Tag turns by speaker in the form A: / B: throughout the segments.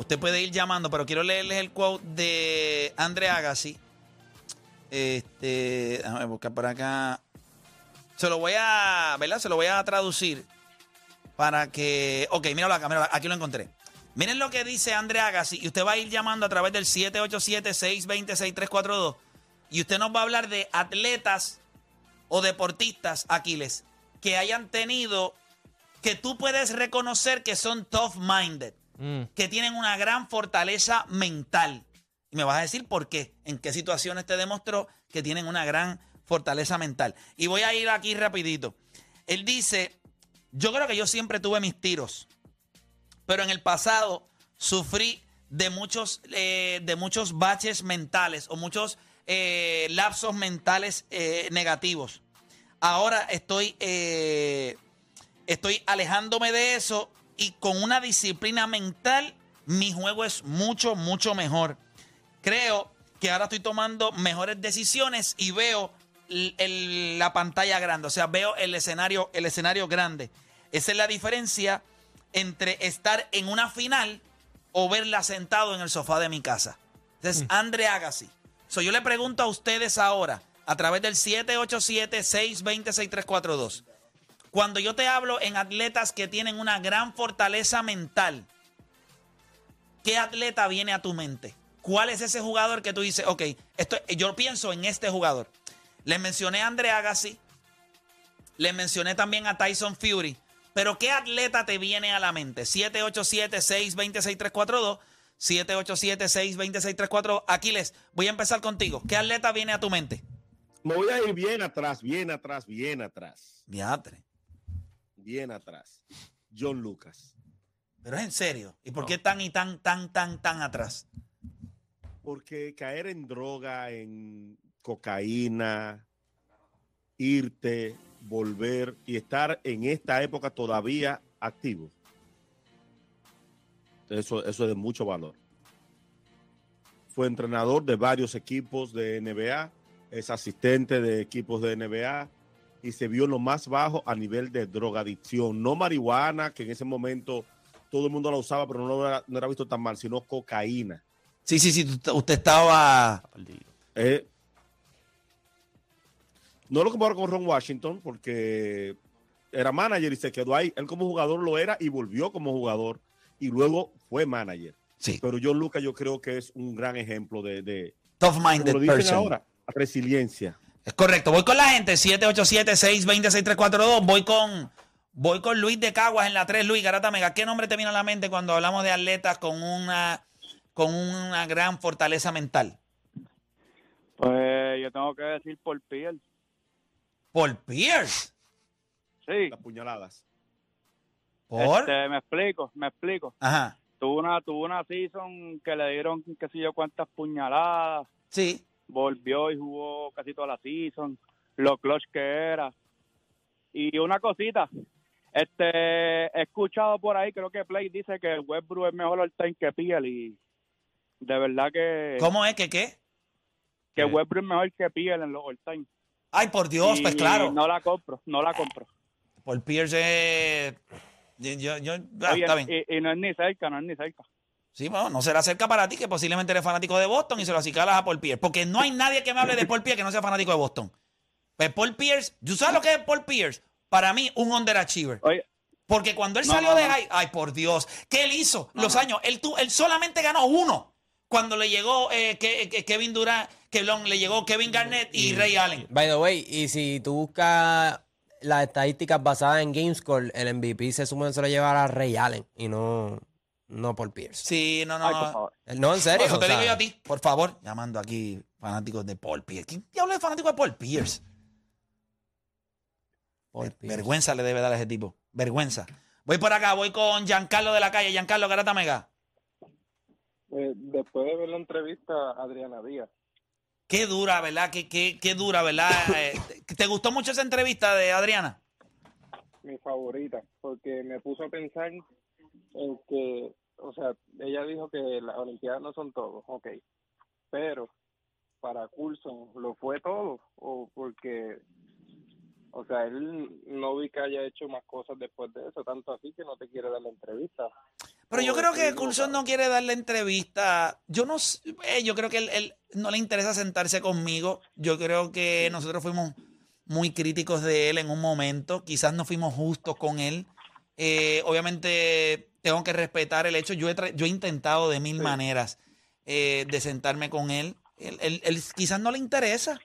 A: usted puede ir llamando, pero quiero leerles el quote de Andre Agassi. Este, déjame buscar por acá. Se lo voy a, ¿verdad? Se lo voy a traducir para que. Ok, míralo acá, míralo, aquí lo encontré. Miren lo que dice Andre Agassi y usted va a ir llamando a través del 787-620-6342 y usted nos va a hablar de atletas o deportistas, Aquiles, que hayan tenido, que tú puedes reconocer que son tough-minded,
B: Mm.
A: que tienen una gran fortaleza mental. Y me vas a decir por qué, en qué situaciones te demostró que tienen una gran fortaleza mental. Y voy a ir aquí rapidito. Él dice, yo creo que yo siempre tuve mis tiros, pero en el pasado sufrí de muchos, eh, de muchos baches mentales o muchos eh, lapsos mentales eh, negativos. Ahora estoy, estoy alejándome de eso y con una disciplina mental mi juego es mucho, mucho mejor. Creo que ahora estoy tomando mejores decisiones y veo el- la pantalla grande, o sea, veo el escenario, el escenario grande. Esa es la diferencia entre estar en una final o verla sentado en el sofá de mi casa. Entonces, Andre Agassi. So, yo le pregunto a ustedes ahora, a través del 787-620-6342, cuando yo te hablo en atletas que tienen una gran fortaleza mental, ¿qué atleta viene a tu mente? ¿Cuál es ese jugador que tú dices, ok, esto, yo pienso en este jugador? Les mencioné a Andre Agassi, les mencioné también a Tyson Fury, pero ¿qué atleta te viene a la mente? 787-620-6342, 787-620-6342. Aquiles, voy a empezar contigo. ¿Qué atleta viene a tu mente?
C: Me voy a ir bien atrás, bien atrás, bien atrás,
A: Diatre.
C: Bien atrás. John Lucas.
A: Pero es en serio. ¿Y por qué tan y tan, tan, tan, tan atrás?
C: Porque caer en droga, en cocaína, irte, volver y estar en esta época todavía activo. Eso, eso es de mucho valor. Fue entrenador de varios equipos de NBA, es asistente de equipos de NBA y se vio lo más bajo a nivel de drogadicción. No marihuana, que en ese momento todo el mundo la usaba, pero no era, no era visto tan mal, sino cocaína.
A: Sí, sí, sí. Usted estaba.
C: Eh, no lo comparo con Ron Washington porque era manager y se quedó ahí. Él como jugador lo era y volvió como jugador y luego fue manager.
A: Sí.
C: Pero John Lucas yo creo que es un gran ejemplo de, de
A: Tough
C: como
A: minded
C: lo dicen
A: person.
C: ahora, resiliencia.
A: Es correcto. Voy con la gente. 787-620-6342. Voy con. Voy con Luis de Caguas en la 3. Luis Garata Mega. ¿Qué nombre te vino a la mente cuando hablamos de atletas con una, con una gran fortaleza mental?
D: Pues yo tengo que decir por piel.
A: Paul Pierce.
D: Sí.
C: Las puñaladas.
A: ¿Por?
D: Este, me explico, me explico.
A: Ajá.
D: Tuvo una, tuvo una season que le dieron qué sé yo cuántas puñaladas.
A: Sí.
D: Volvió y jugó casi toda la season. Lo clutch que era. Y una cosita. Este, he escuchado por ahí, creo que Play dice que Westbrook es mejor all time que Piel y de verdad que,
A: ¿Cómo es que qué?
D: que Westbrook es mejor que Piel en los all time.
A: Ay, por Dios,
D: Y
A: pues claro.
D: No la compro, no la compro.
A: Paul Pierce es. Yo, yo, yo- ah,
D: Oye,
A: está bien.
D: y, y no es ni cerca, no es ni cerca.
A: Sí, bueno, no será cerca para ti, que posiblemente eres fanático de Boston y se lo acicalas a Paul Pierce. Porque no hay nadie que me hable de Paul Pierce que no sea fanático de Boston. Pues Paul Pierce, ¿tú sabes lo que es Paul Pierce? Para mí, un underachiever.
D: Oye,
A: Porque cuando él
D: No,
A: salió
D: no,
A: de
D: no.
A: high, ay, por Dios, ¿qué él hizo?
D: No,
A: Los
D: no.
A: años, él, tu- él solamente ganó uno. Cuando le llegó eh, que- que- Kevin Durant, que long, le llegó Kevin Garnett y Ray Allen.
B: By the way, y si tú buscas las estadísticas basadas en GameScore, el MVP se supone que se lo llevará a Ray Allen y no, no por Pierce.
A: Sí, no, no,
D: ay,
A: no.
D: por favor.
B: No, en serio.
A: Por eso te
B: o sea,
A: digo yo a ti, por favor, llamando aquí fanáticos de Paul Pierce. ¿Quién diablo es fanático de Paul Pierce?
B: Paul
A: Ver-
B: Pierce.
A: Vergüenza le debe dar a ese tipo. Vergüenza. Voy por acá, voy con Giancarlo de la calle. Giancarlo Garata Mega.
E: Eh, después de ver la entrevista a Adriana Díaz,
A: Qué dura, ¿verdad? Qué, qué, qué dura, ¿verdad? Eh, ¿te- ¿Te gustó mucho esa entrevista de Adriana?
E: mi favorita, porque me puso a pensar en que, o sea, ella dijo que las Olimpiadas no son todo, ok, pero para Coulson lo fue todo, o porque, o sea, él no vi que haya hecho más cosas después de eso, tanto así que no te quiere dar la entrevista.
A: Pero yo creo que Coulson no quiere darle entrevista. Yo no eh, yo creo que él, él no le interesa sentarse conmigo. Yo creo que nosotros fuimos muy críticos de él en un momento. Quizás no fuimos justos con él. Eh, obviamente tengo que respetar el hecho. Yo he, yo he intentado de mil
E: Sí.
A: maneras eh, de sentarme con él. Él, él- él quizás no le interesa.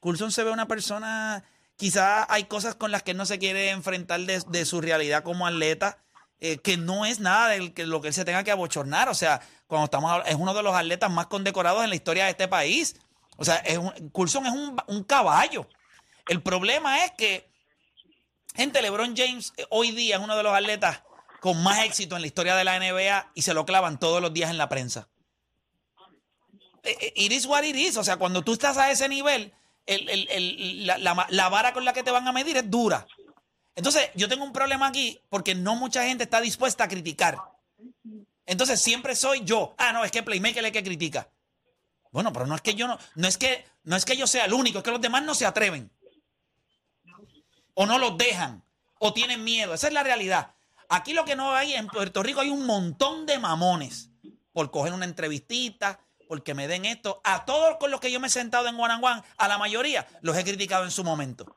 A: Coulson se ve una persona, quizás hay cosas con las que él no se quiere enfrentar de, de su realidad como atleta, eh, que no es nada de lo que él se tenga que abochornar. O sea, cuando estamos es uno de los atletas más condecorados en la historia de este país. O sea, es un, Coulson es un, un caballo. El problema es que, gente, LeBron James eh, hoy día es uno de los atletas con más éxito en la historia de la NBA y se lo clavan todos los días en la prensa. Eh, eh, It is what it is. O sea, cuando tú estás a ese nivel, el- el- el- la, la- la vara con la que te van a medir es dura. Entonces, yo tengo un problema aquí porque no mucha gente está dispuesta a criticar. Entonces, siempre soy yo. Ah, no, es que Playmaker es el que critica. Bueno, pero no es que yo no, no es que, no es que yo sea el único, es que los demás no se atreven. O no los dejan. O tienen miedo. Esa es la realidad. Aquí lo que no hay, en Puerto Rico hay un montón de mamones por coger una entrevistita, porque me den esto. A todos con los que yo me he sentado en One a la mayoría los he criticado en su momento.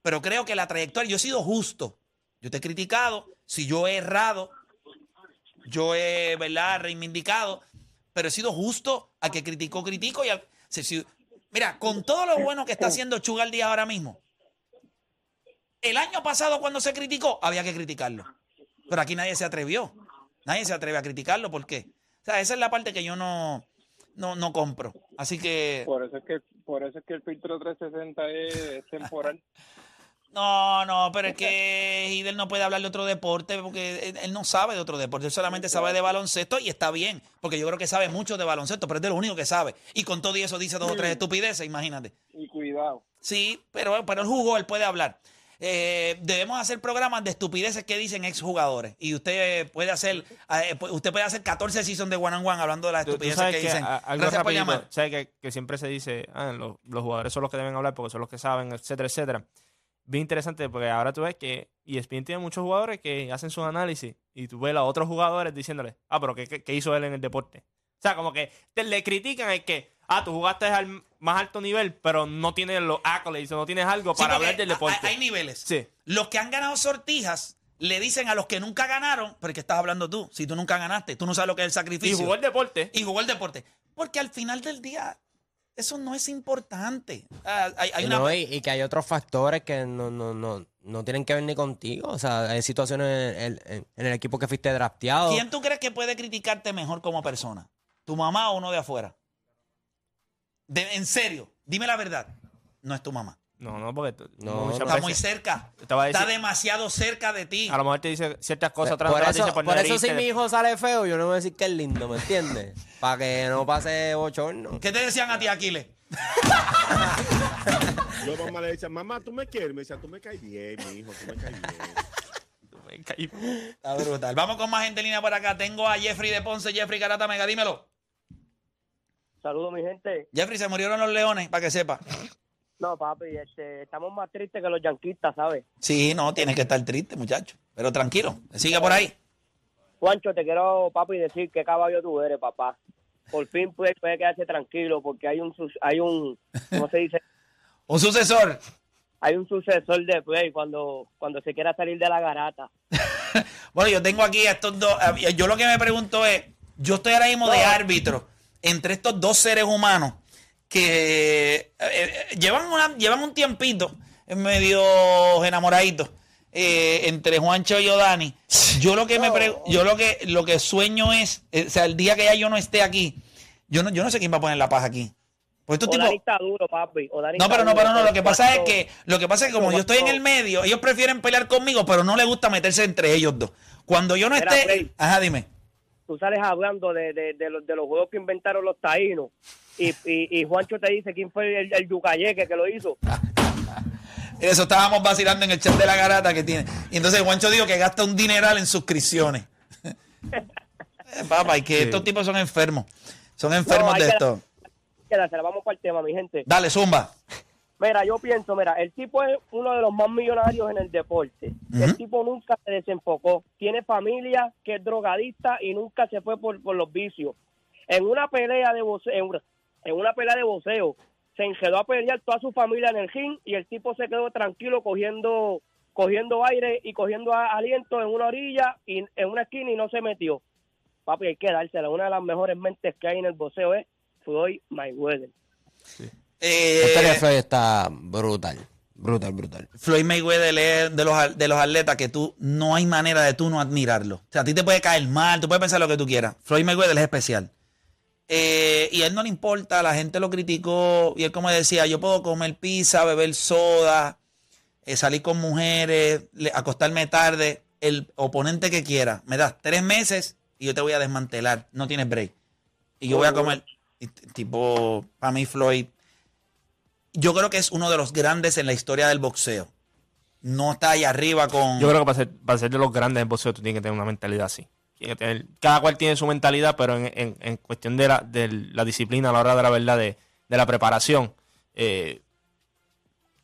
A: Pero creo que la trayectoria, yo he sido justo. Yo te he criticado, si yo he errado, yo he, ¿verdad?, reivindicado, pero he sido justo a que criticó, critico y al, si- mira, con todo lo bueno que está haciendo Chugal Díaz ahora mismo, el año pasado cuando se criticó, había que criticarlo. Pero aquí nadie se atrevió. Nadie se atreve a criticarlo. ¿Por qué? O sea, esa es la parte que yo no, no, no compro. Así que,
E: Por eso es que por eso es que el filtro 360 es temporal.
A: no, no, pero es que Hidel no puede hablar de otro deporte porque él, él no sabe de otro deporte. Él solamente sabe de baloncesto y está bien. Porque yo creo que sabe mucho de baloncesto, pero es de lo único que sabe. Y con todo y eso dice dos o tres estupideces, imagínate.
E: Y cuidado.
A: Sí, pero, pero él jugó, él puede hablar. Eh, debemos hacer programas de estupideces que dicen exjugadores. Y usted puede hacer eh, usted puede hacer 14 seasons de one on one hablando de las estupideces que
F: que
A: dicen.
F: a- algo
A: Gracias por
F: rapidito,
A: llamar.
F: sabes que, que siempre se dice, ah, los, los jugadores son los que deben hablar porque son los que saben, etcétera, etcétera. Bien interesante porque ahora tú ves que E ESPN tiene muchos jugadores que hacen sus análisis y tú ves a otros jugadores diciéndole, ah, pero ¿qué, qué, qué hizo él en el deporte? O sea, como que te, le critican el que, ah, tú jugaste al más alto nivel, pero no tienes los accolades o no tienes algo
A: Sí,
F: para hablar del deporte.
A: Hay, hay niveles.
F: Sí.
A: Los que han ganado sortijas le dicen a los que nunca ganaron, pero ¿qué estás hablando tú? Si tú nunca ganaste, tú no sabes lo que es el
F: Y
A: sacrificio.
F: jugó el deporte.
A: y jugó el deporte. Porque al final del día, eso no es importante. Ah, hay, hay
B: Y,
A: una,
B: no, y, y que hay otros factores que no, no, no, no tienen que ver ni contigo. O sea, hay situaciones en, en- en el equipo que fuiste drafteado.
A: ¿Quién tú crees que puede criticarte mejor como persona? ¿Tu mamá o uno de afuera? De- en serio, dime la verdad. No es tu mamá.
F: No, no, porque tú-
B: No,
F: muchas
B: no.
A: Está
F: veces-
A: muy cerca.
F: te va a
A: Está
F: decir-
A: demasiado cerca de ti.
F: a lo mejor te dice ciertas cosas atrás
B: por
F: atrás, te
B: eso,
F: dice
B: por eso si mi hijo sale feo, yo no voy a decir que es lindo, ¿me entiendes? Para que no pase bochorno.
A: ¿Qué te decían a ti, Aquiles?
C: Yo mamá le decía, mamá, tú me quieres. Me decía, tú me caes bien, mi hijo, tú me caes bien.
A: Está brutal. Vamos con más gente en línea por acá. Tengo a Jeffrey de Ponce. Jeffrey Carata Mega, dímelo.
G: Saludos, mi gente.
A: Jeffrey, se murieron los leones, para que sepa.
G: No, papi, este, estamos más tristes que los yanquistas, ¿sabes?
A: Sí, no, tienes que estar triste, muchacho. Pero tranquilo, sigue por ahí.
G: Juancho, te quiero, papi, decir qué caballo tú eres, papá. Por fin puede, puede quedarse tranquilo porque hay un, hay un, ¿cómo se dice?
A: Un sucesor.
G: Hay un sucesor de Play cuando, cuando se quiera salir de la garata.
A: Bueno, yo tengo aquí a estos dos. eh, Yo lo que me pregunto es: yo estoy ahora mismo de árbitro entre estos dos seres humanos que eh, eh, llevan, una, llevan un tiempito medio enamoraditos. eh, entre Juancho y Odani. Yo lo que me pre- yo lo que lo que sueño es, eh, o sea, el día que ya yo no esté aquí, yo no, yo no sé quién va a poner la paz aquí. Pues estos tipos,
G: Odani está duro, papi.
A: No, pero no, pero no, lo que pasa es que, lo que pasa es que como yo estoy en el medio, ellos prefieren pelear conmigo, pero no les gusta meterse entre ellos dos. Cuando yo no esté, ajá, dime.
G: Tú sales hablando de, de, de, los, de los juegos que inventaron los taínos y, y, y Juancho te dice quién fue el, el yucayeque que lo hizo.
A: Eso estábamos vacilando en el chat de la garata que tiene. Y entonces Juancho dijo que gasta un dineral en suscripciones. Eh, Papá, y que estos tipos son enfermos. Son enfermos de esto.
G: Quédate, vamos para el tema, mi gente.
A: Dale, zumba.
G: Mira, yo pienso, mira, el tipo es uno de los más millonarios en el deporte. El tipo nunca se desenfocó. Tiene familia que es drogadista y nunca se fue por, por los vicios. En una pelea de boxeo, en una, en una pelea de boxeo, se enjedó a pelear toda su familia en el ring y el tipo se quedó tranquilo cogiendo cogiendo aire y cogiendo aliento en una orilla y en una esquina y no se metió. Papi, hay que dársela. Una de las mejores mentes que hay en el boxeo es Floyd Mayweather.
A: Eh,
B: Este de Floyd está brutal. Brutal, brutal.
A: Floyd Mayweather es de los, de los atletas que tú no hay manera de tú no admirarlo. O sea, a ti te puede caer mal, tú puedes pensar lo que tú quieras. Floyd Mayweather es especial. Eh, y a él no le importa, la gente lo criticó. Y él, como decía, yo puedo comer pizza, beber soda, eh, salir con mujeres, le- acostarme tarde. El oponente que quiera, me das tres meses y yo te voy a desmantelar. No tienes break. Y yo voy a comer. y tipo, para mí, Floyd yo creo que es uno de los grandes en la historia del boxeo. No está ahí arriba con.
F: Yo creo que para ser, para ser de los grandes en boxeo tú tienes que tener una mentalidad así. Cada cual tiene su mentalidad, pero en, en- en cuestión de la, de la disciplina a la hora de la verdad, de, de la preparación, eh,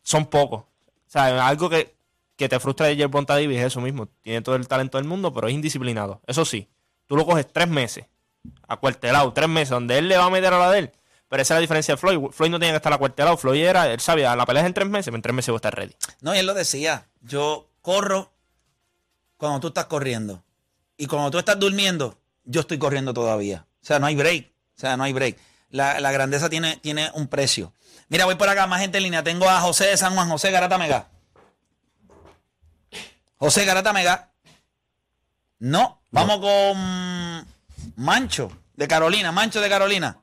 F: son pocos. O sea, algo que, que te frustra de Jerbon Davis es eso mismo. Tiene todo el talento del mundo, pero es indisciplinado. Eso sí, tú lo coges tres meses, acuartelado, tres meses, donde él le va a meter a la de él. Pero esa es la diferencia de Floyd. Floyd no tenía que estar acuartelado. Floyd era, él sabía, la pelea es en tres meses, pero en tres meses voy a estar ready.
A: No, y él lo decía. Yo corro cuando tú estás corriendo. Y cuando tú estás durmiendo, yo estoy corriendo todavía. O sea, no hay break. O sea, no hay break. La, la grandeza tiene, tiene un precio. Mira, voy por acá, más gente en línea. Tengo a José de San Juan, José Garata Mega. José Garata Mega. No, vamos con Mancho de Carolina, Mancho de Carolina.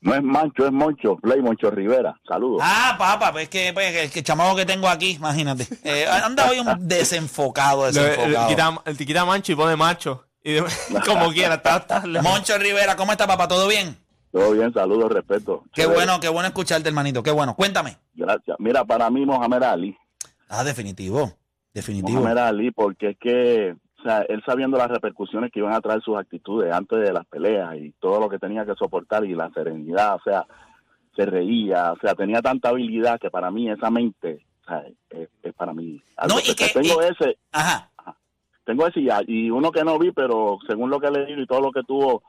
H: No es Mancho, es Moncho, Play Moncho Rivera. Saludos.
A: Ah, papá, pues que, pues, que, que el chamaco que tengo aquí, imagínate. Eh, anda hoy un desenfocado,
F: Le- le
A: desenfocado.
F: quita, el quita mancho y pone macho. Y de- como quiera, está, está-
A: Moncho Rivera, ¿cómo está, papá? ¿Todo bien?
H: Todo bien, saludos, respeto.
A: Qué
H: Chévere.
A: bueno, qué bueno escucharte, hermanito. Qué bueno. Cuéntame.
H: Gracias. Mira, para mí Mohamed Ali.
A: Ah, definitivo. Definitivo.
H: Mohamed Ali, porque es que, o sea, él sabiendo las repercusiones que iban a traer sus actitudes antes de las peleas y todo lo que tenía que soportar y la serenidad, o sea, se reía, o sea, tenía tanta habilidad que para mí esa mente, o sea, es, es para mí. algo
A: No, y que-
H: tengo
A: y-
H: ese,
A: Ajá.
H: tengo ese ya, y uno que no vi, pero según lo que he leído y todo lo que tuvo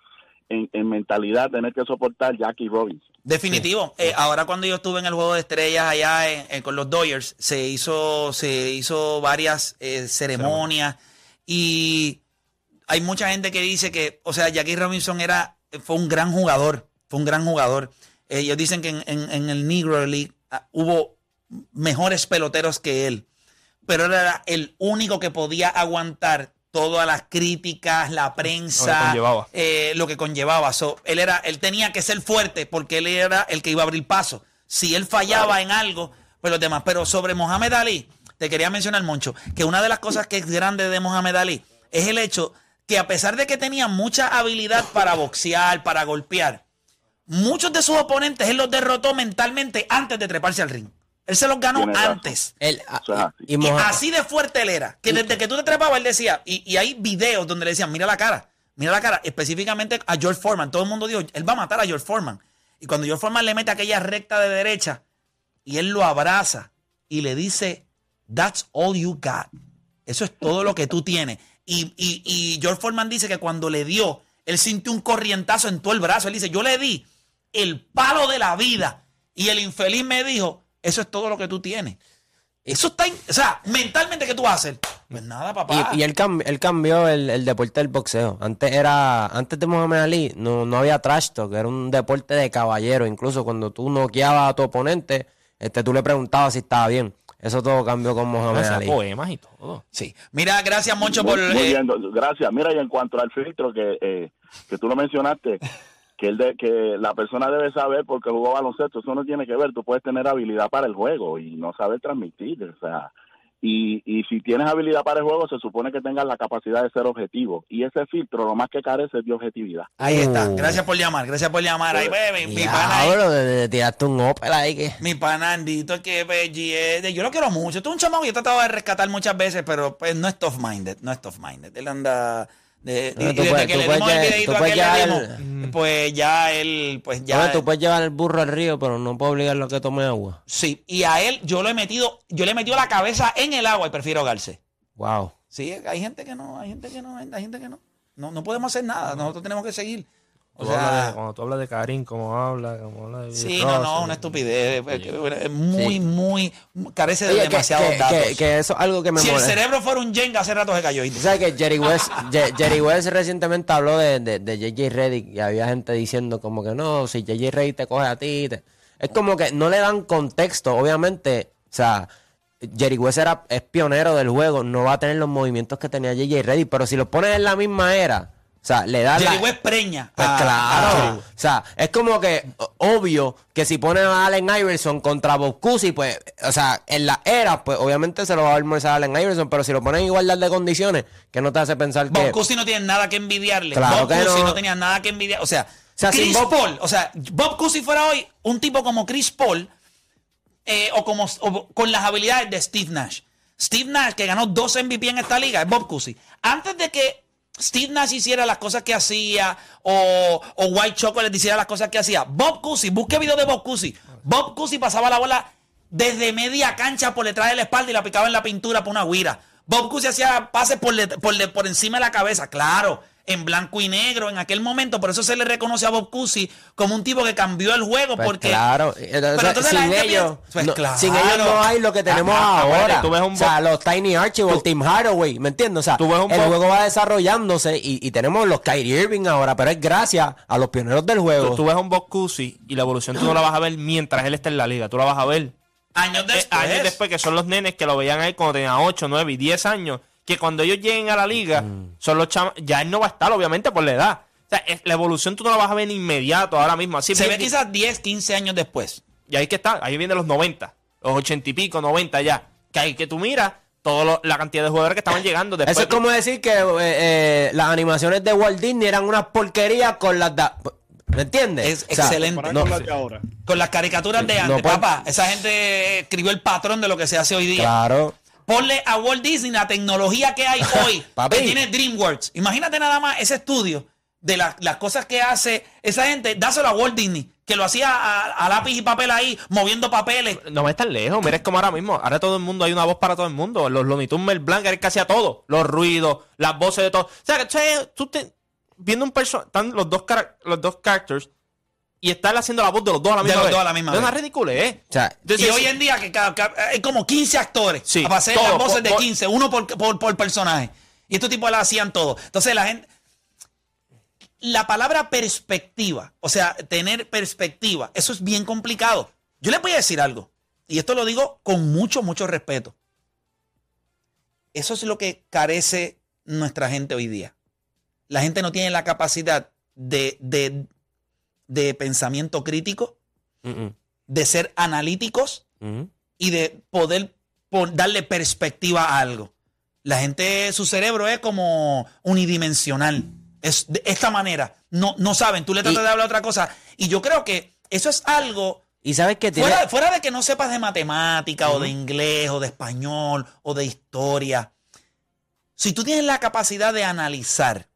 H: en, en mentalidad, tener que soportar Jackie Robinson.
A: Definitivo. Eh, ahora cuando yo estuve en el juego de estrellas allá en- en- con los Dodgers, se hizo, se hizo varias eh, ceremonias y hay mucha gente que dice que, o sea, Jackie Robinson era, fue un gran jugador, fue un gran jugador. Ellos dicen que en, en- en el Negro League ah, hubo mejores peloteros que él, pero él era el único que podía aguantar todas las críticas, la prensa,
F: conllevaba.
A: eh, lo que conllevaba. So, él, era, él tenía que ser fuerte porque él era el que iba a abrir paso. Si él fallaba en algo, pues los demás. Pero sobre Mohamed Ali, te quería mencionar, Moncho, que una de las cosas que es grande de Mohamed Ali es el hecho que a pesar de que tenía mucha habilidad para boxear, para golpear, muchos de sus oponentes él los derrotó mentalmente antes de treparse al ring. Él se los ganó antes.
B: Él, ah, y
A: así de fuerte él era, que desde que tú te trepabas, él decía, y, y hay videos donde le decían, mira la cara, mira la cara, específicamente a George Foreman. Todo el mundo dijo, él va a matar a George Foreman. Y cuando George Foreman le mete aquella recta de derecha, y él lo abraza y le dice, that's all you got. Eso es todo lo que tú tienes. Y, y, y George Foreman dice que cuando le dio, él sintió un corrientazo en todo el brazo. Él dice, yo le di el palo de la vida. Y el infeliz me dijo, eso es todo lo que tú tienes. Eso está, o sea, mentalmente, ¿qué tú hacer? Pues nada, papá.
B: Y, y él, cam- él cambió el, el deporte del boxeo. Antes era, antes de Muhammad Ali, no, no había trash talk, era un deporte de caballero. Incluso cuando tú noqueabas a tu oponente, este, tú le preguntabas si estaba bien. Eso todo cambió con
F: Hacía
B: Ali.
F: poemas y todo.
A: Sí. Mira, gracias, Moncho,
H: Muy,
A: por.
H: muy
A: eh,
H: bien, gracias. Mira, y en cuanto al filtro que, eh, que tú lo mencionaste, que, el de, que la persona debe saber porque jugó baloncesto, eso no tiene que ver. Tú puedes tener habilidad para el juego y no saber transmitir. O sea, y, y si tienes habilidad para el juego, se supone que tengas la capacidad de ser objetivo. Y ese filtro, lo más que carece es de objetividad.
A: Ahí está.
B: Uh.
A: Gracias por llamar. Gracias por llamar. Ahí, bebé. Mi pana. ahí-
B: Diablo, de- de- tiraste un Opel ahí que...
A: Mi panandito que Benji es de- yo lo quiero mucho. Esto es un chamaco yo he tratado de rescatar muchas veces, pero pues no es tough minded, no es tough minded. Él anda de,
B: tú
A: desde
B: puedes-
A: que
B: tú
A: le
B: puedes
A: dimos el
B: llegar-
A: videito
B: tú puedes
A: aquel le
B: llegar
A: dimos. Pues ya él, pues ya.
B: Oye, tú puedes llevar el burro al río, pero no puedes obligarlo a que tome agua.
A: Sí, y a él yo lo he metido, yo le he metido la cabeza en el agua y prefiero ahogarse.
B: Wow.
A: Sí, hay gente que no, hay gente que no, hay gente que no. No, no podemos hacer nada, nosotros tenemos que seguir. O
F: Tú hablas
A: sea,
F: de- cuando tú hablas de Karim, como habla, como habla de
A: sí, no, no, una estupidez. es muy,
B: Sí.
A: muy, carece de
B: Oye,
A: demasiados
B: que-
A: datos.
B: que- que eso es algo que me
A: si el cerebro fuera un Jenga, hace rato se cayó.
B: Tú sabes que Jerry West, Jerry West recientemente habló de, de, de JJ Reddick y había gente diciendo como que no, si JJ Reddick te coge a ti, te-". es como que no le dan contexto, obviamente, o sea, Jerry West era, es pionero del juego, no va a tener los movimientos que tenía JJ Reddick, pero si lo pones en la misma era, o sea, le da
A: Jerry
B: la...
A: West preña.
B: Pues
A: a- a
B: claro.
A: Jerry
B: O sea, es como que o- obvio que si ponen a Allen Iverson contra Bob Cousy, pues, o sea, en la era, pues obviamente se lo va a almorzar a Allen Iverson, pero si lo ponen en igualdad de condiciones, que no te hace pensar que.
A: Bob Cousy no tiene nada que envidiarle.
B: Claro
A: Bob
B: que
A: Cousy
B: no.
A: no. tenía nada que envidiar. O sea,
B: sea, sin
A: Chris
B: Bob-
A: Paul, o sea, Bob Cousy fuera hoy un tipo como Chris Paul eh, o como o con las habilidades de Steve Nash. Steve Nash, que ganó dos MVP en esta liga, es Bob Cousy. Antes de que Steve Nash hiciera las cosas que hacía o, o White Chocolate hiciera las cosas que hacía, Bob Cousy, busque video de Bob Cousy. Bob Cousy pasaba la bola desde media cancha por detrás de la espalda y la picaba en la pintura por una guira. Bob Cousy hacía pases por, le- por, le- por encima de la cabeza, claro, en blanco y negro en aquel momento. Por eso se le reconoce a Bob Cousy como un tipo que cambió el juego.
B: Pues
A: porque,
B: claro, Entonces,
A: entonces la
B: sin
A: gente
B: ellos,
A: piensa- pues
B: no,
A: claro.
B: sin ellos no hay lo que tenemos
F: Ah, ah,
B: ahora.
F: tú ves un
B: o sea, los Tiny Archibald, Tim Hardaway, ¿me entiendes? O sea,
F: Tú ves un
B: el juego va desarrollándose y, y tenemos los Kyrie Irving ahora, pero es gracias a los pioneros del juego.
F: Tú, tú ves a un Bob Cousy y la evolución tú no la vas a ver mientras él está en la liga. Tú la vas a ver
A: años
F: eh,
A: después.
F: años después, que son los nenes que lo veían ahí cuando tenían 8, 9 y 10 años. Que cuando ellos lleguen a la liga,
B: Mm.
F: son los chama- Ya él no va a estar, obviamente, por la edad. O sea, es- la evolución tú no la vas a ver inmediato ahora mismo. Así
A: se ve quizás 10, 15 años después.
F: Y ahí que está, ahí vienen los 90, los 80 y pico, 90 ya. Que ahí que tú miras toda la cantidad de jugadores que estaban llegando después.
B: Eso es como decir que eh, eh, las animaciones de Walt Disney eran una porquería con las... da- ¿Me entiendes?
A: Es
B: O sea,
A: excelente.
B: No,
C: con las de ahora.
A: Con las caricaturas de
B: No
A: antes,
B: puede-
A: papá. Esa gente escribió el patrón de lo que se hace hoy día.
B: Claro.
A: Ponle a Walt Disney la tecnología que hay hoy,
B: Papi.
A: que tiene DreamWorks. Imagínate nada más ese estudio de la- las cosas que hace esa gente. Dáselo a Walt Disney, que lo hacía a, a lápiz y papel ahí, moviendo papeles.
F: No me tan lejos, mira, es como ahora mismo. Ahora todo el mundo, hay una voz para todo el mundo. Los Looney Tunes Mel Blanc, él casi a todo. Los ruidos, las voces de todo. O sea, que tú te- viendo un personaje, están los dos, los dos characters y están haciendo la voz de los dos a la
A: De
F: misma
A: los
F: vez.
A: dos a la misma
F: Es una.
B: O sea,
F: Entonces,
A: y hoy en día que, cada- cada- hay como 15 actores
F: Sí,
A: para hacer
F: todo,
A: las voces
F: por-
A: de
F: por-
A: 15, uno por, por, por personaje. Y estos tipos la hacían todo. Entonces la gente... La palabra perspectiva, o sea, tener perspectiva, eso es bien complicado. Yo les voy a decir algo, y esto lo digo con mucho, mucho respeto. Eso es lo que carece nuestra gente hoy día. La gente no tiene la capacidad de, de, de pensamiento crítico, de ser analíticos
B: mm.
A: y de poder darle perspectiva a algo. La gente, su cerebro es como unidimensional. Es de esta manera. No, no saben, tú le tratas
B: Y-
A: de hablar otra cosa. Y yo creo que eso es algo,
B: Y sabes que tiene...
A: fuera, fuera de que no sepas de matemática o de inglés o de español o de historia. Si tú tienes la capacidad de analizar,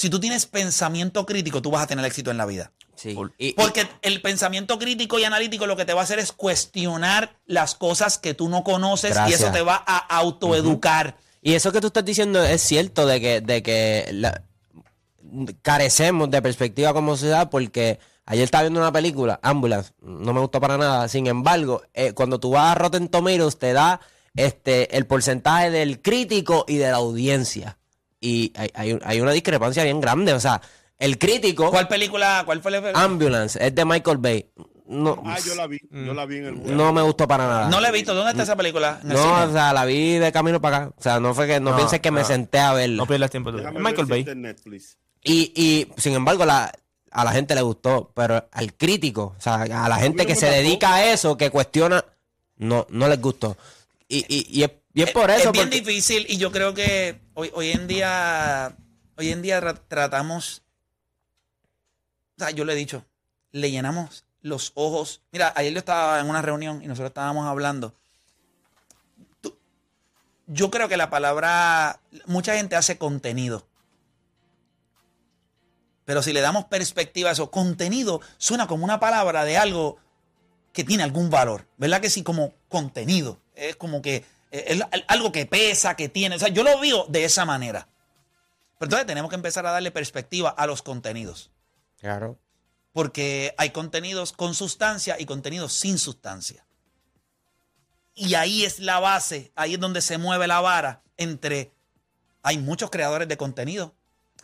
A: si tú tienes pensamiento crítico, tú vas a tener éxito en la vida.
B: Sí. Y- y-
A: Porque el pensamiento crítico y analítico lo que te va a hacer es cuestionar las cosas que tú no conoces
B: Gracias.
A: y eso te va a autoeducar.
B: Y eso que tú estás diciendo es cierto de que, de que la- carecemos de perspectiva como sociedad porque ayer estaba viendo una película, Ambulance, no me gustó para nada. Sin embargo, eh, cuando tú vas a Rotten Tomatoes te da este el porcentaje del crítico y de la audiencia. Y hay, hay, hay una discrepancia bien grande. O sea, el crítico,
A: ¿Cuál película? ¿Cuál fue la película?
B: Ambulance, es de Michael Bay. No,
C: Ah, yo la vi. Yo la vi en el
B: no me gustó para nada.
A: No la he visto. ¿Dónde está esa película? ¿En el
B: No,
A: cine?
B: o sea, la vi de camino para acá. O sea, no fue que no,
F: No,
B: pienses que me senté a verla.
F: No pierdas tiempo tú. Michael Bay.
C: está en Netflix.
B: Y, y sin embargo, la, a la gente le gustó, pero al crítico, o sea, a la gente que se dedica a eso, que cuestiona, no, no les gustó. Y, y, y es, y es por
A: Es-
B: eso.
A: Es bien
B: porque-
A: difícil y yo creo que hoy, en día, hoy en día tra- tratamos, o sea, yo le he dicho, le llenamos los ojos. Mira, ayer yo estaba en una reunión y nosotros estábamos hablando. Yo creo que la palabra, mucha gente hace contenido, Pero si le damos perspectiva a eso, contenido suena como una palabra de algo que tiene algún valor, ¿verdad? Que sí, como contenido. Es como que es algo que pesa, que tiene. O sea, yo lo veo de esa manera. Pero entonces tenemos que empezar a darle perspectiva a los contenidos.
B: Claro.
A: Porque hay contenidos con sustancia y contenidos sin sustancia. Y ahí es la base, ahí es donde se mueve la vara entre... Hay muchos creadores de contenido.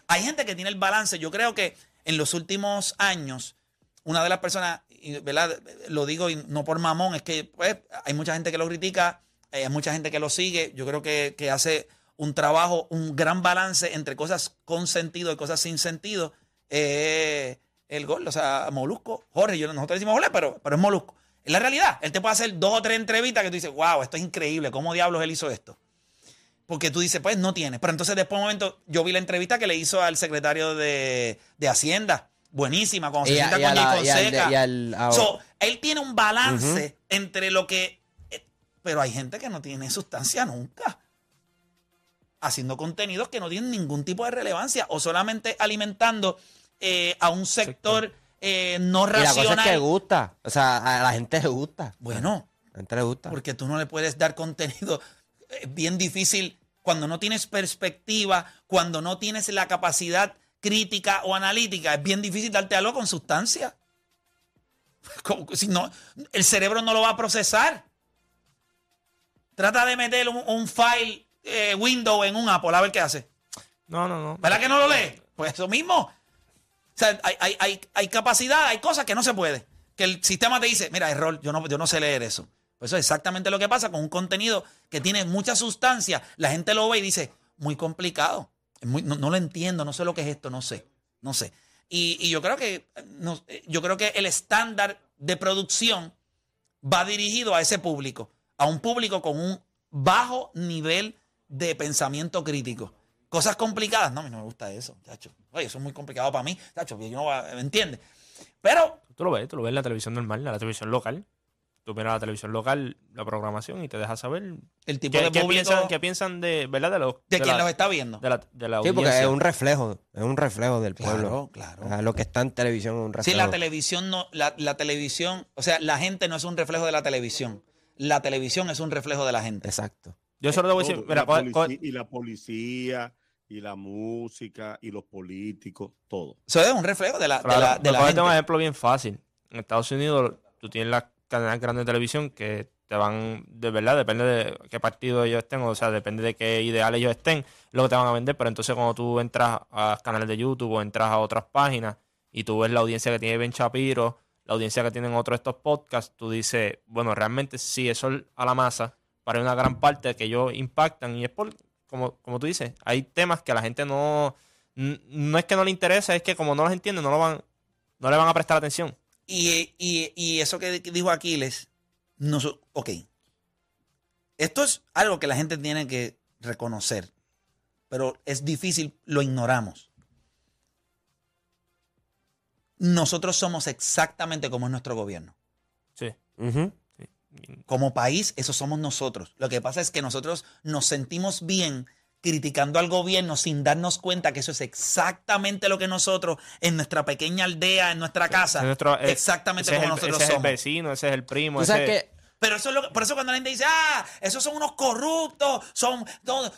A: Hay gente que tiene el balance. Yo creo que en los últimos años, una de las personas, ¿verdad? Lo digo y no por mamón, es que pues, hay mucha gente que lo critica, eh, hay mucha gente que lo sigue. Yo creo que, que hace un trabajo, un gran balance entre cosas con sentido y cosas sin sentido. Eh, el gol, o sea, Molusco, Jorge, yo, nosotros decimos Jorge, pero, pero es Molusco. Es la realidad. Él te puede hacer dos o tres entrevistas que tú dices, wow, esto es increíble, ¿cómo diablos él hizo esto? Porque tú dices, pues no tiene. Pero entonces después de un momento, yo vi la entrevista que le hizo al secretario de, de Hacienda. Buenísima, cuando se sienta con Fonseca. So, él tiene un balance entre lo que... eh, Pero hay gente que no tiene sustancia nunca. Haciendo contenidos que no tienen ningún tipo de relevancia o solamente alimentando eh, a un sector eh, no
B: Y la cosa
A: racional.
B: es que gusta. O sea, a la gente le gusta.
A: Bueno,
B: A la gente le gusta.
A: porque tú no le puedes dar contenido. Es bien difícil cuando no tienes perspectiva, cuando no tienes la capacidad crítica o analítica. Es bien difícil darte algo con sustancia. Como- Si no, el cerebro no lo va a procesar. Trata de meter un, un file eh, Windows en un Apple a ver qué hace.
F: No, no, no.
A: ¿Verdad que no lo lee? Pues eso mismo. O sea, hay, hay- hay- hay capacidad, hay cosas que no se puede. Que el sistema te dice, mira, error, yo no, yo no sé leer eso. Pues eso es exactamente lo que pasa con un contenido que tiene mucha sustancia. La gente lo ve y dice, muy complicado. Muy- no, no lo entiendo, no sé lo que es esto, no sé. No sé. Y, y yo creo que no- yo creo que el estándar de producción va dirigido a ese público, a un público con un bajo nivel de pensamiento crítico. Cosas complicadas, no, a mí no me gusta eso, chacho. Oye, eso es muy complicado para mí, chacho, yo no va- ¿me entiendes? Pero
F: Tú lo ves, tú lo ves en la televisión normal, en la televisión local. Tú miras la televisión local, la programación y te dejas saber
A: el tipo
F: qué,
A: de
F: qué
A: público
F: piensan, qué piensan de, ¿verdad? De, los,
A: de quien
F: la,
A: los está viendo.
F: de la, de la
B: Sí, porque es un reflejo. Es un reflejo del pueblo.
A: claro.
B: Lo que está en televisión es un reflejo.
A: Sí, la televisión no, la, la televisión, o sea, la gente no es un reflejo de la televisión. La televisión es un reflejo de la gente.
B: Exacto.
F: Yo solo te voy a decir, mira,
C: la y la policía, y la música, y los políticos, todo.
A: Eso es un reflejo de la, de
F: Claro,
A: la, de la
F: un
A: gente.
F: ejemplo bien fácil. En Estados Unidos tú tienes las cadenas grandes de televisión que te van, de verdad, depende de qué partido ellos estén, o sea, depende de qué ideales ellos estén, lo que te van a vender, pero entonces cuando tú entras a canales de YouTube o entras a otras páginas y tú ves la audiencia que tiene Ben Shapiro, la audiencia que tienen otros estos podcasts, tú dices, bueno, realmente sí, eso a la masa, para una gran parte que ellos impactan y es por, como, como tú dices, hay temas que a la gente no, no es que no le interesa, es que como no los entiende, no lo van, no le van a prestar atención.
A: Y, y- y eso que dijo Aquiles, no, ok. Esto es algo que la gente tiene que reconocer, pero es difícil, lo ignoramos. Nosotros somos exactamente como es nuestro gobierno.
F: Sí.
A: Como país, eso somos nosotros. Lo que pasa es que nosotros nos sentimos bien criticando al gobierno sin darnos cuenta que eso es exactamente lo que nosotros en nuestra pequeña aldea, en nuestra casa,
F: Es nuestro- es-
A: exactamente
F: ese es
A: como
F: el-
A: nosotros
F: ese es
A: somos.
F: el vecino, ese es el primo. Ese-
B: que
A: Pero eso es lo que- por eso cuando la gente dice, ah, esos son unos corruptos, son,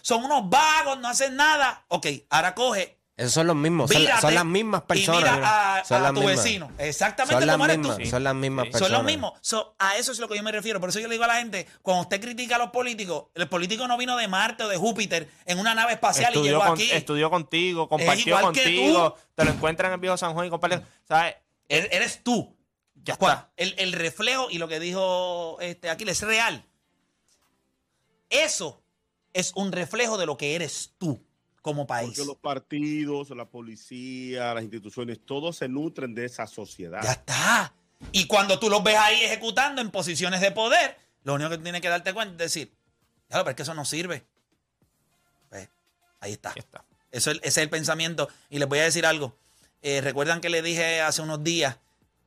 A: son unos vagos, no hacen nada. Ok, ahora coge,
B: esos son los mismos. Son,
A: vírate
B: son las mismas personas.
A: Y mira a,
B: son
A: a
B: las
A: tu
B: mismas.
A: vecino. Exactamente
B: Son las
A: como eres tú.
B: mismas.
F: Sí.
B: Son las mismas
F: Sí.
B: personas.
A: Son los mismos. So, a eso es lo que yo me refiero. Por eso yo le digo a la gente, cuando usted critica a los políticos, el político no vino de Marte o de Júpiter en una nave espacial y
F: estudió,
A: llegó
F: con-
A: aquí.
F: estudió contigo, compartió
A: igual que
F: contigo, te lo encuentran en el viejo San Juan y comparte. ¿Sabes?
A: Eres, eres tú.
F: Ya está.
A: El, el reflejo y lo que dijo este, Aquiles es real. Eso es un reflejo de lo que eres tú como país.
C: Porque los partidos, la policía, las instituciones, todos se nutren de esa sociedad.
A: Ya está. Y cuando tú los ves ahí ejecutando en posiciones de poder, lo único que tienes que darte cuenta es decir, claro, pero es que eso no sirve. Pues, ahí está.
F: Ya está.
A: Eso es, ese es el pensamiento. Y les voy a decir algo. Eh, Recuerdan que le dije hace unos días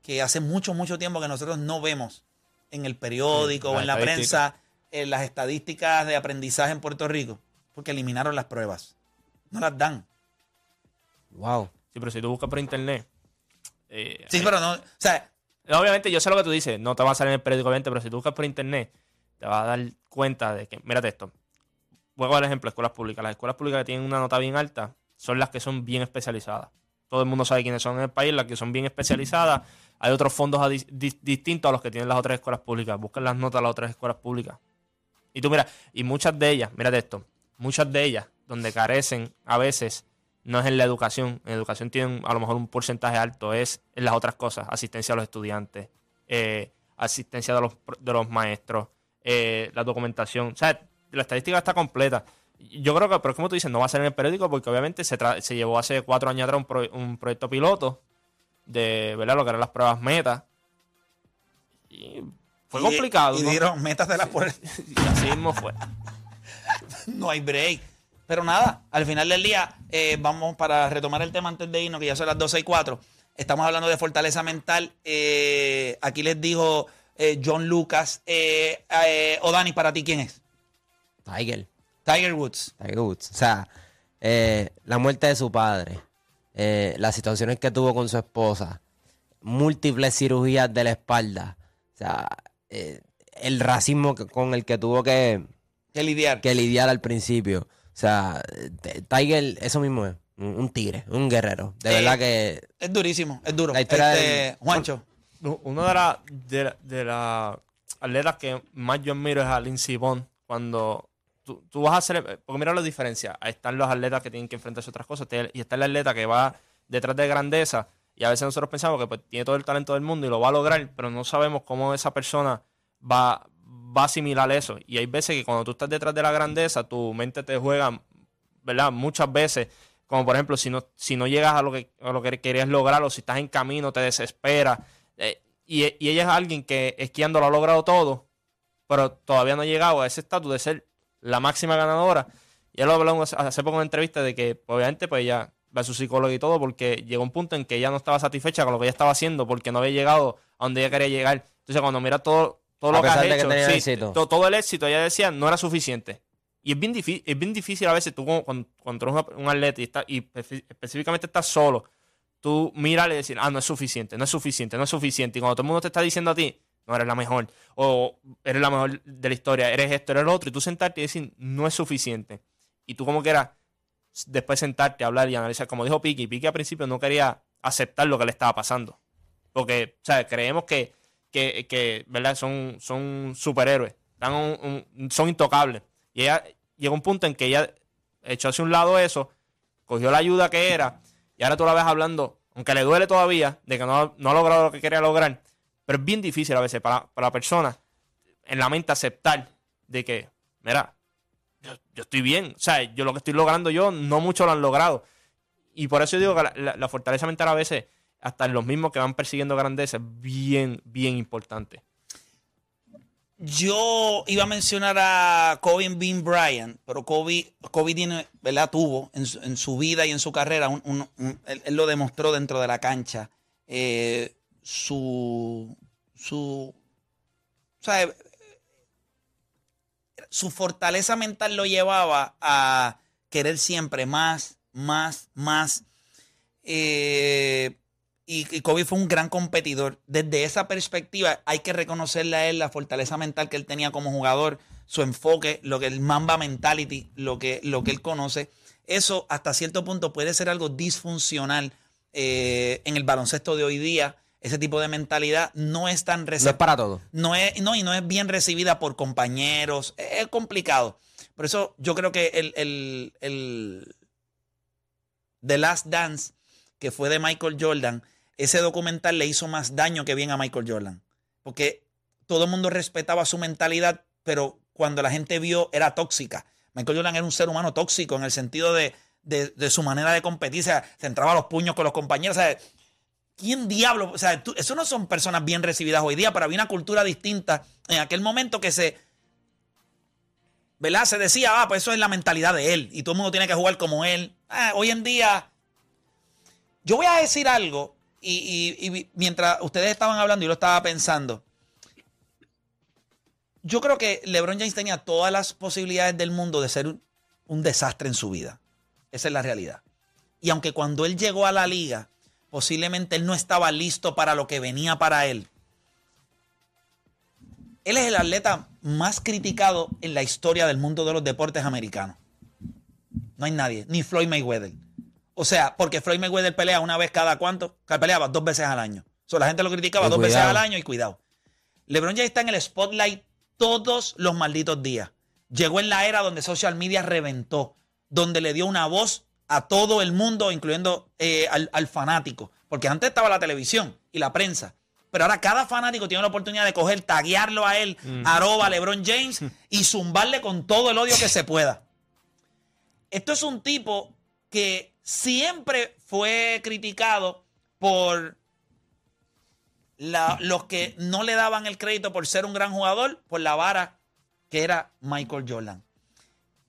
A: que hace mucho, mucho tiempo que nosotros no vemos en el periódico
F: Sí,
A: o en la prensa eh, las estadísticas de aprendizaje en Puerto Rico, porque eliminaron las pruebas. No las dan.
B: Wow.
F: Sí, pero si tú buscas por internet. eh,
A: Sí,
F: hay-
A: pero no. O sea,
F: Obviamente, yo sé lo que tú dices, no te va a salir en el periódico 20, pero si tú buscas por internet, te vas a dar cuenta de que, mírate esto. Juego el ejemplo, escuelas públicas. Las escuelas públicas que tienen una nota bien alta son las que son bien especializadas. Todo el mundo sabe quiénes son en el país, las que son bien especializadas. Hay otros fondos di- distintos a los que tienen las otras escuelas públicas. Buscan las notas de las otras escuelas públicas. Y tú mira, y muchas de ellas, mírate esto, muchas de ellas, donde carecen a veces, no es en la educación. En educación tienen a lo mejor un porcentaje alto, es en las otras cosas, asistencia a los estudiantes, eh, asistencia de los, de los maestros, eh, la documentación. O sea, la estadística está completa. Yo creo que, pero como tú dices, no va a ser en el periódico porque obviamente se, tra- se llevó hace cuatro años atrás un, pro- un proyecto piloto de ¿verdad? lo que eran las pruebas meta. Y fue
A: y-
F: complicado.
A: Y
F: ¿no?
A: dieron, métasela por el-
F: Y así mismo fue.
A: No hay break. Pero nada, al final del día, eh, vamos para retomar el tema antes de irnos, que ya son las 12 y 4. Estamos hablando de fortaleza mental. Eh, aquí les dijo eh, John Lucas. O Dani, para ti, ¿quién es?
B: Tiger.
A: Tiger Woods.
B: Tiger Woods. O sea, la muerte de su padre, las situaciones que tuvo con su esposa, múltiples cirugías de la espalda, o sea, el racismo con el que tuvo que,
A: Que lidiar.
B: que lidiar al principio. O sea, Tiger, eso mismo es, un, un tigre, un guerrero. De
A: Eh,
B: verdad que
A: Es durísimo, es duro.
B: La historia
A: Este,
B: del-
A: Juancho.
F: Uno de las de, la- de las atletas que más yo admiro es a Lindsey Vonn. Cuando tú, tú vas a hacer. Porque mira la diferencia. Ahí están los atletas que tienen que enfrentarse a otras cosas. Y está el atleta que va detrás de grandeza. Y a veces nosotros pensamos que pues, tiene todo el talento del mundo y lo va a lograr, pero no sabemos cómo esa persona va, va a asimilar eso. Y hay veces que cuando tú estás detrás de la grandeza, tu mente te juega, ¿verdad? Muchas veces. Como por ejemplo, si no, si no llegas a lo, que, lo que querías lograr o si estás en camino, te desespera. Eh, y, y ella es alguien que esquiando lo ha logrado todo, pero todavía no ha llegado a ese estatus de ser la máxima ganadora. Ya lo hablamos hace poco en una entrevista de que obviamente pues ella va a su psicólogo y todo porque llegó un punto en que ella no estaba satisfecha con lo que ella estaba haciendo porque no había llegado a donde ella quería llegar. Entonces cuando mira todo, todo
B: A
F: lo que has
B: que
F: hecho,
B: tenía
F: sí,
B: éxito.
F: to- todo el éxito, ella decía, no era suficiente. Y es bien difícil, es bien difícil a veces tú cuando, cuando eres un atleta y, está- y espe- específicamente estás solo, tú mirar y decir, ah, no es suficiente, no es suficiente, no es suficiente. Y cuando todo el mundo te está diciendo a ti, no eres la mejor, o eres la mejor de la historia, eres esto, eres lo otro, y tú sentarte y decir, no es suficiente. Y tú como quieras, después sentarte, hablar y analizar, como dijo Piki, Piki al principio no quería aceptar lo que le estaba pasando. Porque, o sea, creemos que, que, que, ¿verdad? Son, son superhéroes, un- son intocables. Y ella llegó un punto en que ella echó hacia un lado eso, cogió la ayuda que era, y ahora tú la ves hablando, aunque le duele todavía, de que no, no ha logrado lo que quería lograr, pero es bien difícil a veces para, para la persona en la mente aceptar de que, mira, yo, yo estoy bien, o sea, yo lo que estoy logrando yo, no muchos lo han logrado. Y por eso digo que la, la- la fortaleza mental a veces, hasta los mismos que van persiguiendo grandeza, es bien, bien importante.
A: Yo iba a mencionar a Kobe Bean Bryant, pero Kobe, Kobe tiene, ¿verdad? Tuvo en su, vida y en su carrera, él, lo demostró dentro de la cancha, eh, su, su, eh, su fortaleza mental lo llevaba a querer siempre más, más, más. Eh, y, y Kobe fue un gran competidor. Desde esa perspectiva hay que reconocerle a él la fortaleza mental que él tenía como jugador, su enfoque, lo que el Mamba mentality, lo que, lo que él conoce. Eso hasta cierto punto puede ser algo disfuncional eh, en el baloncesto de hoy día. Ese tipo de mentalidad no es tan
B: no es para todo.
A: No es, no, y no es bien recibida por compañeros. Es, es complicado. Por eso yo creo que el, el, el The Last Dance, que fue de Michael Jordan, ese documental le hizo más daño que bien a Michael Jordan. Porque todo el mundo respetaba su mentalidad, pero cuando la gente vio era tóxica. Michael Jordan era un ser humano tóxico en el sentido de, de- su manera de competir. O sea, se entraba a los puños con los compañeros. O sea, ¿Quién diablo? O sea, eso no son personas bien recibidas hoy día, pero había una cultura distinta en aquel momento que se. ¿Verdad? Se decía, ah, pues eso es la mentalidad de él y todo el mundo tiene que jugar como él. Ah, hoy en día. Yo voy a decir algo y, mientras ustedes estaban hablando y lo estaba pensando. Yo creo que LeBron James tenía todas las posibilidades del mundo de ser un, un desastre en su vida. Esa es la realidad. Y aunque cuando él llegó a la liga, posiblemente él no estaba listo para lo que venía para él. Él es el atleta más criticado en la historia del mundo de los deportes americanos. No hay nadie, ni Floyd Mayweather. O sea, porque Floyd Mayweather pelea una vez cada cuánto, peleaba dos veces al año. O sea, la gente lo criticaba
B: Y
A: dos veces al año y cuidado. LeBron James está en el spotlight todos los malditos días. Llegó en la era donde social media reventó, donde le dio una voz a todo el mundo, incluyendo eh, al, al fanático. Porque antes estaba la televisión y la prensa. Pero ahora cada fanático tiene la oportunidad de coger, taguearlo a él, arroba LeBron James, y zumbarle con todo el odio que se pueda. Esto es un tipo que siempre fue criticado por los que no le daban el crédito por ser un gran jugador, por la vara que era Michael Jordan.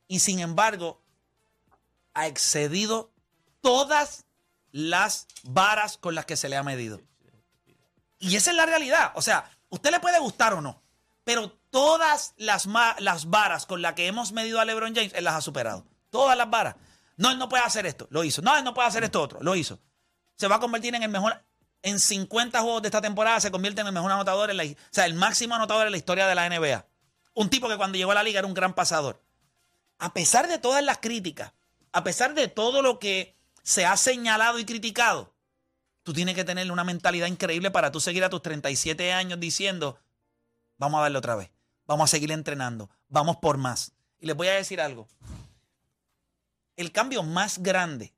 A: Y sin embargo, ha excedido todas las varas con las que se le ha medido. Y esa es la realidad. O sea, usted le puede gustar o no, pero todas las, las varas con las que hemos medido a LeBron James, él las ha superado. Todas las varas. No, él no puede hacer esto, lo hizo. No, él no puede hacer esto otro, lo hizo. Se va a convertir en el mejor, en 50 juegos de esta temporada, se convierte en el mejor anotador, en la, o sea, el máximo anotador en la historia de la NBA. Un tipo que cuando llegó a la liga era un gran pasador. A pesar de todas las críticas, a pesar de todo lo que se ha señalado y criticado, tú tienes que tener una mentalidad increíble para tú seguir a tus 37 años diciendo, vamos a darle otra vez, vamos a seguir entrenando, vamos por más. Y les voy a decir algo. El cambio más grande,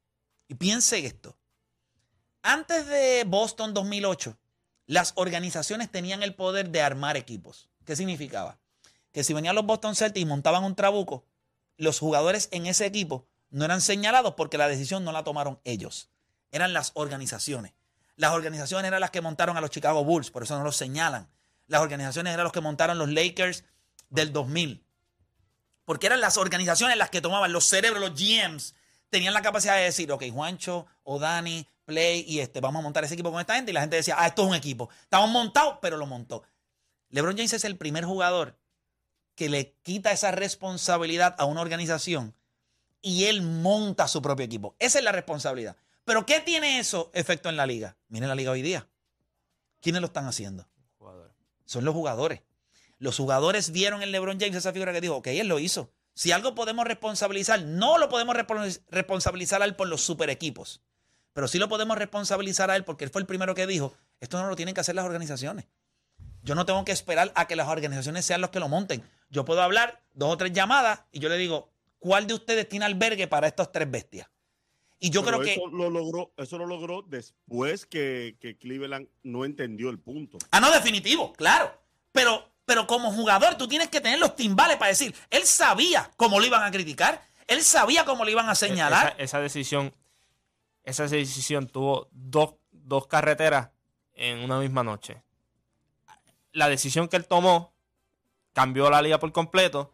A: y piense esto, antes de Boston 2008, las organizaciones tenían el poder de armar equipos. ¿Qué significaba? Que si venían los Boston Celtics y montaban un trabuco, los jugadores en ese equipo no eran señalados porque la decisión no la tomaron ellos. Eran las organizaciones. Las organizaciones eran las que montaron a los Chicago Bulls, por eso no los señalan. Las organizaciones eran los que montaron los Lakers del 2000. Porque eran las organizaciones las que tomaban los cerebros, los GMs, tenían la capacidad de decir, ok, Juancho o Dani, Play y este, vamos a montar ese equipo con esta gente. Y la gente decía, ah, esto es un equipo. Estamos montados, pero lo montó. LeBron James es el primer jugador que le quita esa responsabilidad a una organización y él monta su propio equipo. Esa es la responsabilidad. Pero ¿qué tiene eso efecto en la liga? Miren la liga hoy día. ¿Quiénes lo están haciendo? Son los jugadores. Los jugadores vieron en LeBron James esa figura que dijo, ok, él lo hizo. Si algo podemos responsabilizar, no lo podemos respons- responsabilizar a él por los super equipos, pero sí lo podemos responsabilizar a él porque él fue el primero que dijo, esto no lo tienen que hacer las organizaciones. Yo no tengo que esperar a que las organizaciones sean los que lo monten. Yo puedo hablar dos o tres llamadas y yo le digo, ¿cuál de ustedes tiene albergue para estas tres bestias? Y yo
C: Pero
A: creo que...
C: eso lo logró, eso lo logró después que, que Cleveland no entendió el punto.
A: Ah, no, definitivo, claro. Pero, pero como jugador, tú tienes que tener los timbales para decir, él sabía cómo lo iban a criticar, él sabía cómo lo iban a señalar.
F: Esa, esa decisión, esa decisión tuvo dos, dos carreteras en una misma noche. La decisión que él tomó cambió la liga por completo.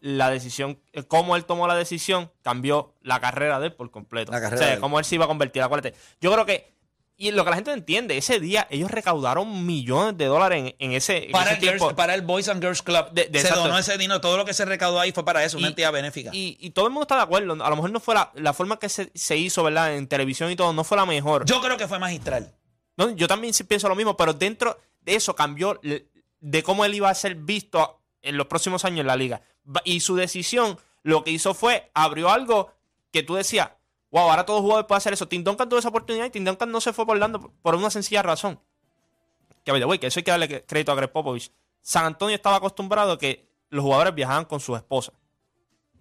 F: La decisión, eh, cómo él tomó la decisión, cambió la carrera de él por completo.
A: La carrera
F: o sea,
A: de él.
F: cómo él se iba a convertir. Acuérdate. Yo creo que, y lo que la gente no entiende, ese día ellos recaudaron millones de dólares en, en ese, en
A: para,
F: ese
A: el Girls- para el Boys and Girls Club.
F: De- de-
A: se
F: exacto.
A: donó ese dinero, todo lo que se recaudó ahí fue para eso, una
F: Y-
A: entidad benéfica.
F: Y, y todo el mundo está de acuerdo. A lo mejor no fue la, la forma que se, se hizo, ¿verdad? En televisión y todo, no fue la mejor.
A: yo creo que fue magistral.
F: No, yo también sí pienso lo mismo, pero dentro de eso cambió de cómo él iba a ser visto en los próximos años en la liga. Y su decisión lo que hizo fue abrió algo que tú decías, wow, ahora todo jugador puede hacer eso. Tim Duncan tuvo esa oportunidad y Tim Duncan no se fue por Orlando por- una sencilla razón. Que, by que eso hay que darle crédito a Greg Popovich. San Antonio estaba acostumbrado a que los jugadores viajaban con sus esposas.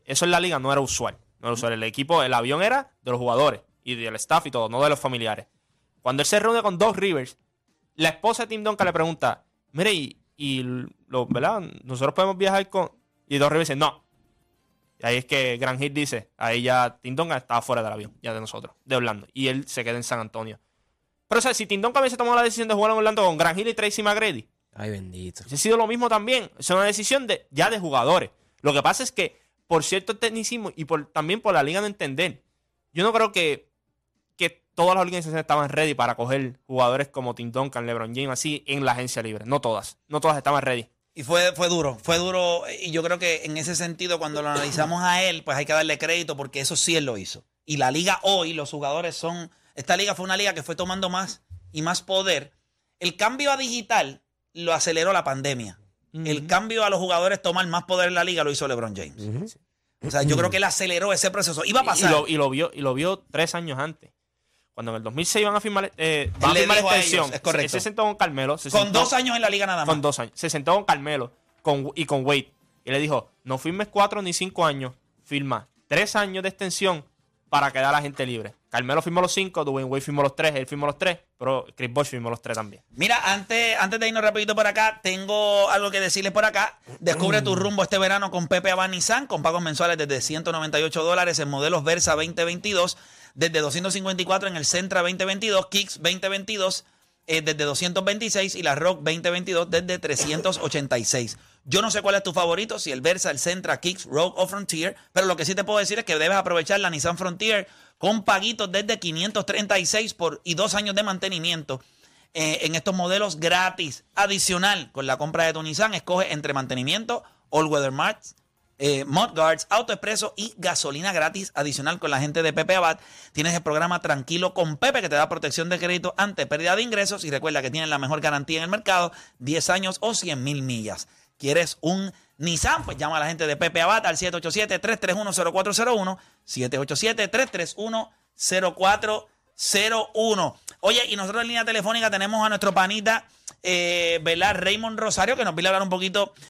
F: Eso en la liga no era usual. No era usual. El equipo, el avión era de los jugadores y del staff y todo, no de los familiares. Cuando él se reúne con Doc Rivers, la esposa de Tim Duncan le pregunta, mire, y, y. Nosotros podemos viajar con... Y Doc Rivers dice, no. Ahí es que Gran dice, ahí ya Tim Duncan estaba fuera del avión, ya de nosotros, de Orlando. Y él se queda en San Antonio. Pero o sea, si Tim Duncan hubiese tomado la decisión de jugar en Orlando con Gran Hill y Tracy McGrady,
B: Ay, bendito.
F: ha sido lo mismo también. Es una decisión de, ya de jugadores. Lo que pasa es que por cierto tecnicismo y por, también por la liga no entender, yo no creo que, que todas las organizaciones estaban ready para coger jugadores como Tim Duncan, LeBron James, así en la agencia libre. No todas. No todas estaban ready.
A: Y fue, fue duro, fue duro. Y yo creo que en ese sentido, cuando lo analizamos a él, pues hay que darle crédito porque eso sí él lo hizo. y la liga hoy, los jugadores son, esta liga fue una liga que fue tomando más y más poder. El cambio a digital lo aceleró la pandemia. El cambio a los jugadores tomar más poder en la liga lo hizo LeBron James. O sea, yo creo que él aceleró ese proceso. Iba a
F: Y-
A: pasar.
F: Y, lo, y lo vio, y lo vio tres años antes. Cuando en el 2006 iban a firmar, eh, van a firmar extensión.
A: ellos, es correcto.
F: Él se sentó con Carmelo. se
A: con
F: sentó-
A: dos años en la liga nada más.
F: Con dos años. Se sentó con Carmelo con, y con Wade. Y le dijo, no firmes cuatro ni cinco años. Firma tres años de extensión para quedar a la gente libre. Carmelo firmó los cinco, Dwayne Wade firmó los tres, él firmó los tres, pero Chris Bosh firmó los tres también.
A: Mira, antes, antes de irnos rapidito por acá, tengo algo que decirles por acá. Descubre tu rumbo este verano con Pepe Abad Nissan, con pagos mensuales desde 198 dólares en modelos Versa 2022, desde 254 en el Centra 2022, Kicks 2022, eh, desde 226 y la Rock 2022 desde 386. Yo no sé cuál es tu favorito, si el Versa, el Centra, Kicks, Rogue o Frontier, pero lo que sí te puedo decir es que debes aprovechar la Nissan Frontier con paguitos desde 536 por, y dos años de mantenimiento eh, en estos modelos gratis. Adicional, con la compra de tu Nissan, escoge entre mantenimiento, All Weather Mats, eh, Mudguards, Auto Expreso y gasolina gratis adicional con la gente de Pepe Abad. Tienes el programa Tranquilo con Pepe que te da protección de crédito ante pérdida de ingresos y recuerda que tienen la mejor garantía en el mercado, 10 años o 100 mil millas. ¿Quieres un Nissan? Pues llama a la gente de Pepe Abad al 787-331-0401, 787-331-0401. Oye, y nosotros en línea telefónica tenemos a nuestro panita, eh. Raymond Rosario, que nos viene a hablar un poquito